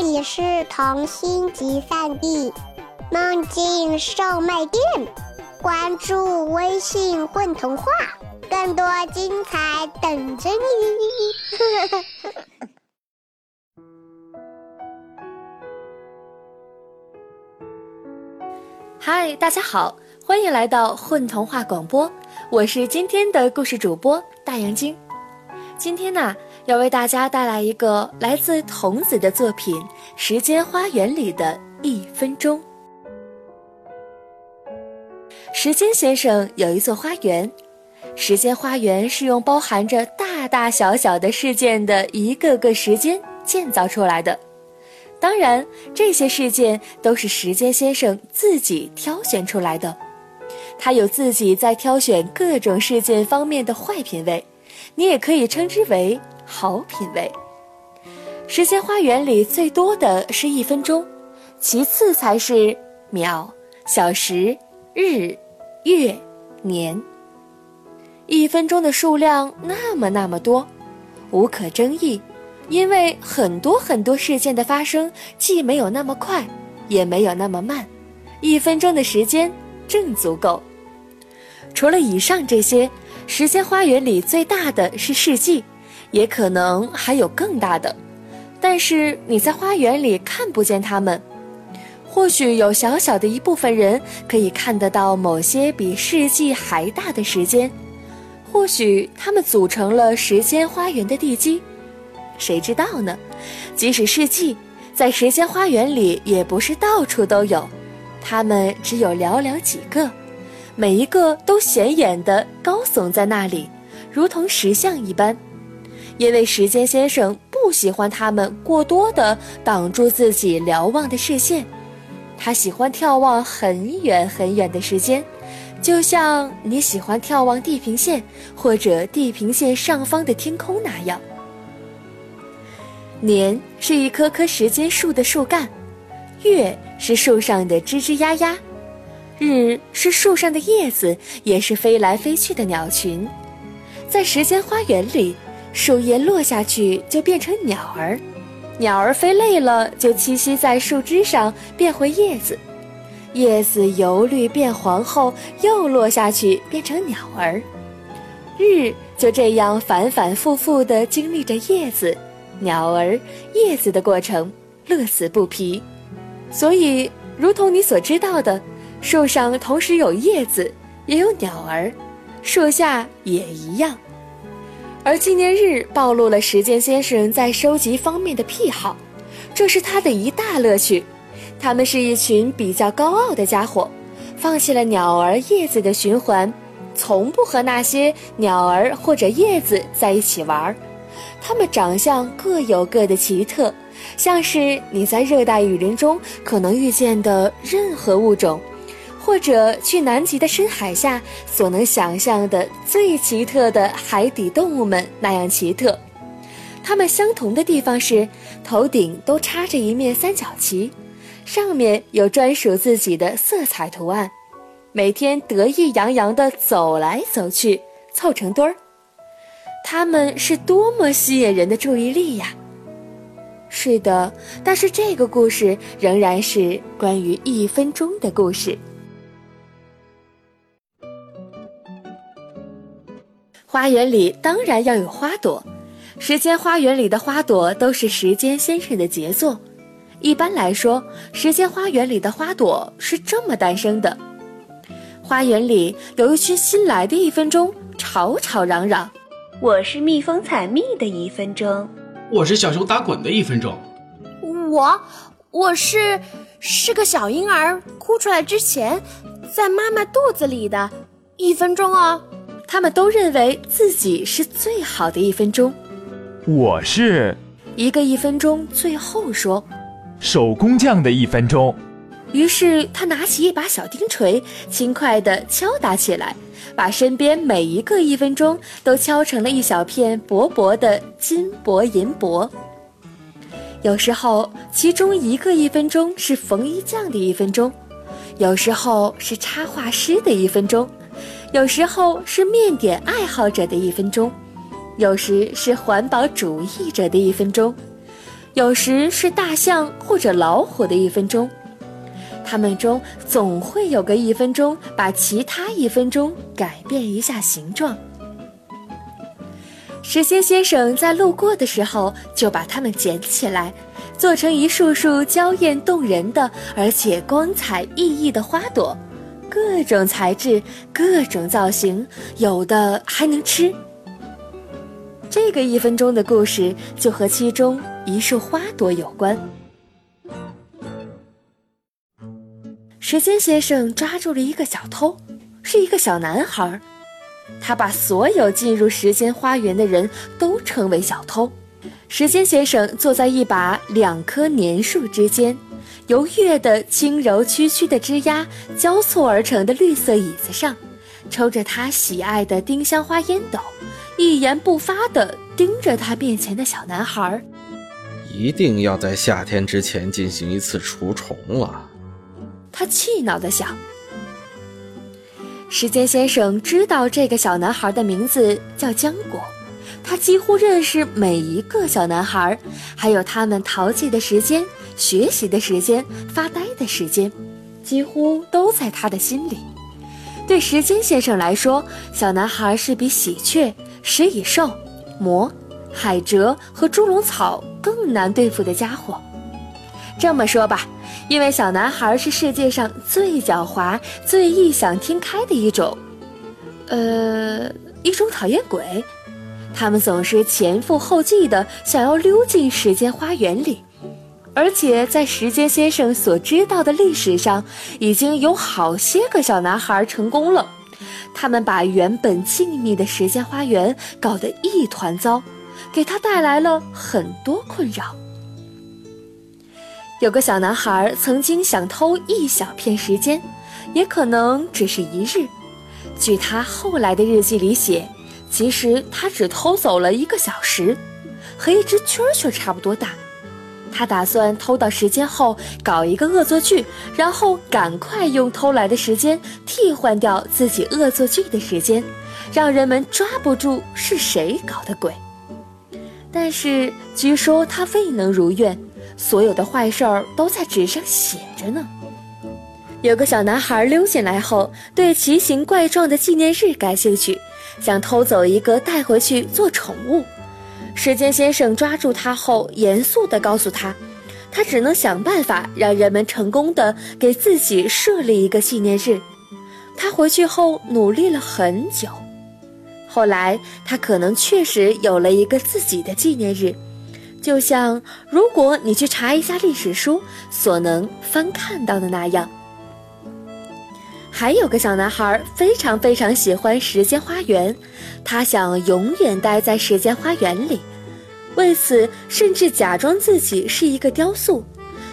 这里是童心集散地，梦境售卖店。关注微信“混童话”，更多精彩等着你。嗨，大家好，欢迎来到混童话广播，我是今天的故事主播大杨晶。今天呢，要为大家带来一个来自童子的作品《时间花园》里的一分钟。时间先生有一座花园，时间花园是用包含着大大小小的事件的一个个时间建造出来的。当然，这些事件都是时间先生自己挑选出来的。他有自己在挑选各种事件方面的坏品味。你也可以称之为好品味。时间花园里最多的是一分钟，其次才是秒、小时、日、月、年。一分钟的数量那么那么多，无可争议，因为很多很多事件的发生既没有那么快，也没有那么慢，一分钟的时间正足够。除了以上这些。时间花园里最大的是世纪，也可能还有更大的，但是你在花园里看不见它们。或许有小小的一部分人可以看得到某些比世纪还大的时间，或许它们组成了时间花园的地基，谁知道呢？即使世纪，在时间花园里也不是到处都有，它们只有寥寥几个。每一个都显眼的高耸在那里，如同石像一般，因为时间先生不喜欢他们过多的挡住自己瞭望的视线，他喜欢眺望很远很远的时间，就像你喜欢眺望地平线或者地平线上方的天空那样。年是一棵棵时间树的树干，月是树上的吱吱呀呀。日是树上的叶子，也是飞来飞去的鸟群。在时间花园里，树叶落下去就变成鸟儿，鸟儿飞累了就栖息在树枝上变回叶子，叶子由绿变黄后又落下去变成鸟儿。日就这样反反复复地经历着叶子、鸟儿、叶子的过程，乐此不疲。所以，如同你所知道的。树上同时有叶子，也有鸟儿，树下也一样。而纪念日暴露了时间先生在收集方面的癖好，这是他的一大乐趣。他们是一群比较高傲的家伙，放弃了鸟儿、叶子的循环，从不和那些鸟儿或者叶子在一起玩。它们长相各有各的奇特，像是你在热带雨林中可能遇见的任何物种。或者去南极的深海下所能想象的最奇特的海底动物们那样奇特，它们相同的地方是头顶都插着一面三角旗，上面有专属自己的色彩图案，每天得意洋洋地走来走去，凑成堆儿。它们是多么吸引人的注意力呀！是的，但是这个故事仍然是关于一分钟的故事。花园里当然要有花朵，时间花园里的花朵都是时间先生的杰作。一般来说，时间花园里的花朵是这么诞生的：花园里有一群新来的一分钟，吵吵嚷嚷。我是蜜蜂采蜜的一分钟，我是小熊打滚的一分钟，我我是是个小婴儿哭出来之前，在妈妈肚子里的一分钟哦。他们都认为自己是最好的一分钟。我是一个一分钟，最后说：“手工匠的一分钟。”于是他拿起一把小钉锤，轻快地敲打起来，把身边每一个一分钟都敲成了一小片薄薄的金箔银箔。有时候，其中一个一分钟是缝衣匠的一分钟，有时候是插画师的一分钟。有时候是面点爱好者的一分钟，有时是环保主义者的一分钟，有时是大象或者老虎的一分钟。他们中总会有个一分钟把其他一分钟改变一下形状。时间先生在路过的时候就把它们捡起来，做成一束束娇艳动人的，而且光彩熠熠的花朵，各种材质，各种造型，有的还能吃。这个一分钟的故事就和其中一束花朵有关。时间先生抓住了一个小偷，是一个小男孩。他把所有进入时间花园的人都称为小偷。时间先生坐在一把两棵年树之间，由月的轻柔曲曲的枝桠交错而成的绿色椅子上，抽着他喜爱的丁香花烟斗，一言不发地盯着他面前的小男孩。一定要在夏天之前进行一次除虫了。他气恼地想：“时间先生知道这个小男孩的名字叫浆果，他几乎认识每一个小男孩，还有他们淘气的时间、学习的时间、发呆的时间，几乎都在他的心里。对时间先生来说，小男孩是比喜鹊、食蚁兽、魔、海蜇和猪笼草更难对付的家伙。这么说吧。”因为小男孩是世界上最狡猾、最异想天开的一种，呃，一种讨厌鬼。他们总是前赴后继的想要溜进时间花园里，而且在时间先生所知道的历史上，已经有好些个小男孩成功了。他们把原本静谧的时间花园搞得一团糟，给他带来了很多困扰。有个小男孩曾经想偷一小片时间，也可能只是一日。据他后来的日记里写，其实他只偷走了一个小时，和一只蛐蛐差不多大。他打算偷到时间后搞一个恶作剧，然后赶快用偷来的时间替换掉自己恶作剧的时间，让人们抓不住是谁搞的鬼。但是据说他未能如愿。所有的坏事儿都在纸上写着呢。有个小男孩溜进来后，对奇形怪状的纪念日感兴趣，想偷走一个带回去做宠物。时间先生抓住他后，严肃地告诉他，他只能想办法让人们成功的给自己设立一个纪念日。他回去后努力了很久，后来他可能确实有了一个自己的纪念日。就像如果你去查一下历史书所能翻看到的那样，还有个小男孩非常非常喜欢时间花园，他想永远待在时间花园里，为此甚至假装自己是一个雕塑，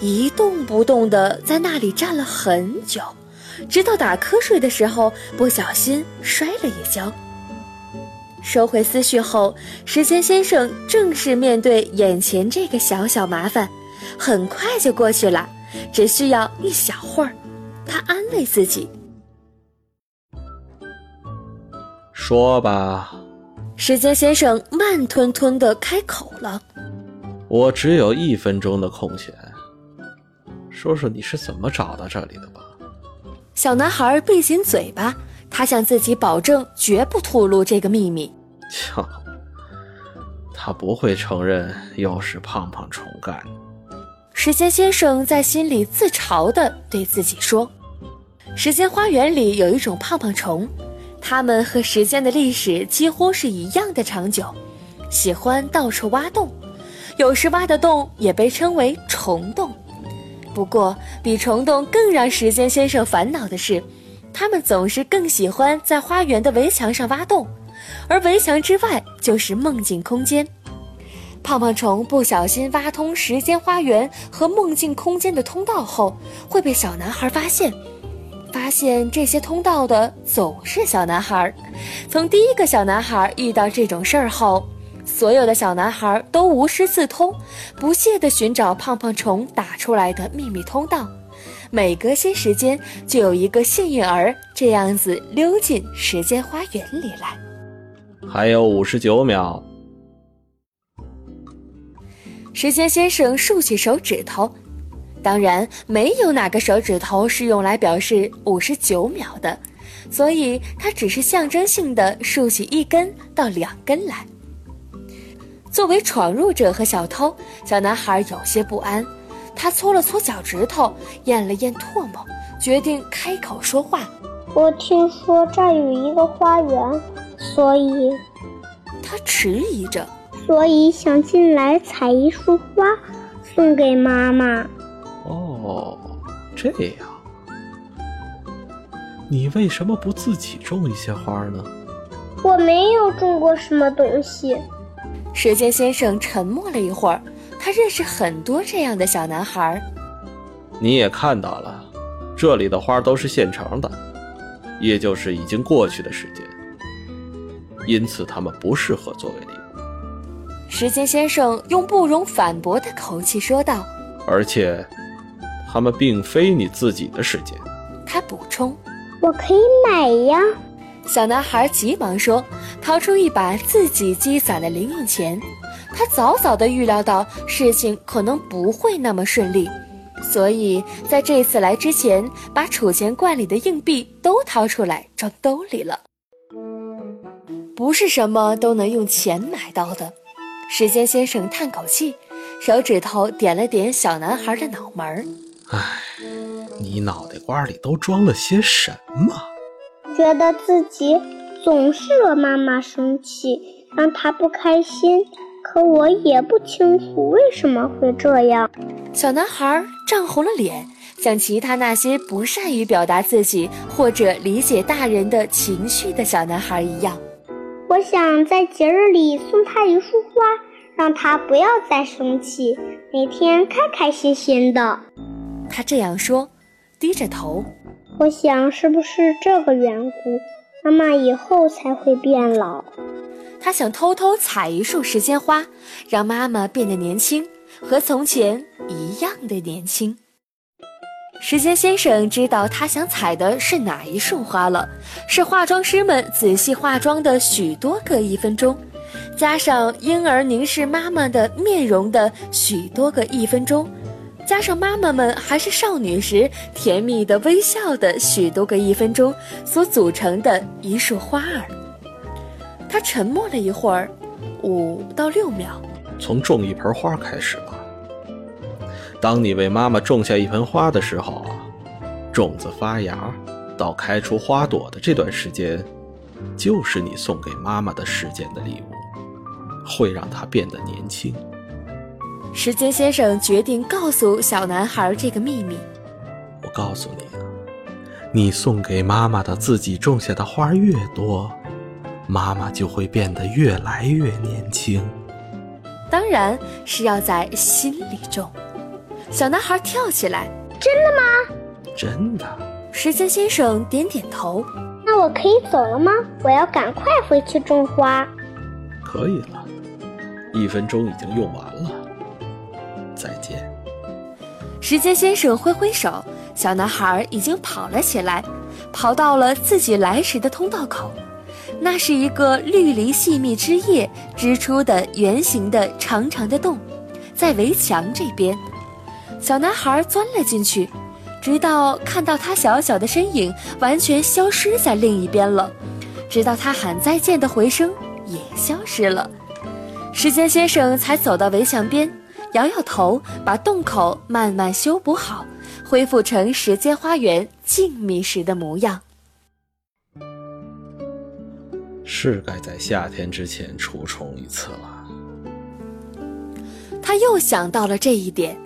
一动不动地在那里站了很久，直到打瞌睡的时候不小心摔了一跤。收回思绪后，时间先生正式面对眼前这个小小麻烦，很快就过去了，只需要一小会儿。他安慰自己：“说吧。”时间先生慢吞吞的开口了：“我只有一分钟的空闲，说说你是怎么找到这里的吧。”小男孩闭紧嘴巴，他向自己保证绝不吐露这个秘密。瞧，他不会承认又是胖胖虫干。时间先生在心里自嘲地对自己说：“时间花园里有一种胖胖虫，它们和时间的历史几乎是一样的长久，喜欢到处挖洞，有时挖的洞也被称为虫洞。不过，比虫洞更让时间先生烦恼的是，它们总是更喜欢在花园的围墙上挖洞。”而围墙之外就是梦境空间。胖胖虫不小心挖通时间花园和梦境空间的通道后，会被小男孩发现。发现这些通道的总是小男孩。从第一个小男孩遇到这种事儿后，所有的小男孩都无师自通，不懈地寻找胖胖虫打出来的秘密通道。每隔些时间，就有一个幸运儿这样子溜进时间花园里来。还有五十九秒。时间先生竖起手指头，当然没有哪个手指头是用来表示五十九秒的，所以它只是象征性的竖起一根到两根来。作为闯入者和小偷，小男孩有些不安。他搓了搓脚趾头，咽了咽唾沫，决定开口说话。我听说这儿有一个花园，所以他迟疑着，所以想进来采一束花送给妈妈。哦，这样，你为什么不自己种一些花呢？我没有种过什么东西。时间先生沉默了一会儿，他认识很多这样的小男孩。你也看到了，这里的花都是现成的，也就是已经过去的时间，因此它们不适合作为礼物。时间先生用不容反驳的口气说道：“而且，它们并非你自己的时间。”他补充：“我可以买呀。”小男孩急忙说，掏出一把自己积攒的零用钱。他早早地预料到事情可能不会那么顺利，所以在这次来之前，把储钱罐里的硬币都掏出来装兜里了。不是什么都能用钱买到的。时间先生叹口气，手指头点了点小男孩的脑门儿。唉，你脑袋瓜里都装了些什么？觉得自己总是惹妈妈生气，让她不开心。可我也不清楚为什么会这样。小男孩涨红了脸，像其他那些不善于表达自己或者理解大人的情绪的小男孩一样。我想在节日里送他一束花，让他不要再生气，每天开开心心的。他这样说，低着头。我想，是不是这个缘故，妈妈以后才会变老？他想偷偷采一束时间花，让妈妈变得年轻，和从前一样的年轻。时间先生知道他想采的是哪一束花了，是化妆师们仔细化妆的许多个一分钟，加上婴儿凝视妈妈的面容的许多个一分钟。加上妈妈们还是少女时甜蜜的微笑的许多个一分钟所组成的一束花儿。他沉默了一会儿，五到六秒。从种一盆花开始吧。当你为妈妈种下一盆花的时候，种子发芽到开出花朵的这段时间，就是你送给妈妈的时间的礼物，会让她变得年轻。时间先生决定告诉小男孩这个秘密。我告诉你啊，你送给妈妈的自己种下的花越多，妈妈就会变得越来越年轻。当然是要在心里种。小男孩跳起来：“真的吗？”“真的。”时间先生点点头。“那我可以走了吗？我要赶快回去种花。”“可以了，一分钟已经用完了。”再见。时间先生挥挥手，小男孩已经跑了起来，跑到了自己来时的通道口。那是一个绿篱细密枝叶织出的圆形的长长的洞，在围墙这边。小男孩钻了进去，直到看到他小小的身影完全消失在另一边了，直到他喊再见的回声也消失了，时间先生才走到围墙边。摇摇头，把洞口慢慢修补好，恢复成时间花园静谧时的模样。是该在夏天之前除虫一次了。他又想到了这一点，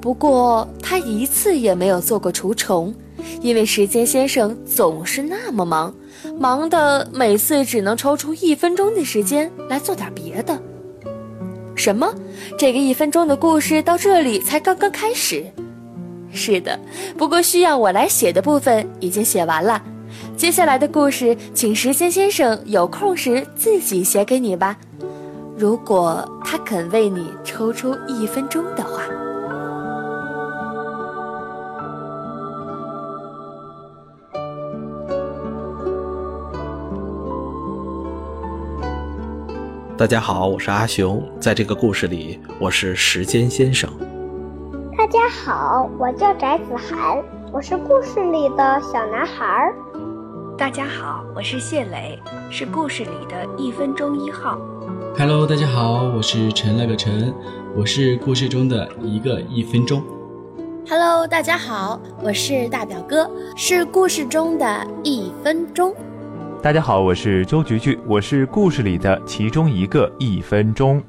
不过他一次也没有做过除虫，因为时间先生总是那么忙，忙的每次只能抽出一分钟的时间来做点别的。什么？这个一分钟的故事到这里才刚刚开始。是的，不过需要我来写的部分已经写完了。接下来的故事，请时间先生有空时自己写给你吧。如果他肯为你抽出一分钟的话。大家好，我是阿雄，在这个故事里，我是时间先生。大家好，我叫翟子涵，我是故事里的小男孩。大家好，我是谢磊，是故事里的一分钟一号。Hello，大家好，我是陈了个陈，我是故事中的一个一分钟。Hello，大家好，我是大表哥，是故事中的一分钟。大家好，我是周菊菊，我是故事里的其中一个一分钟。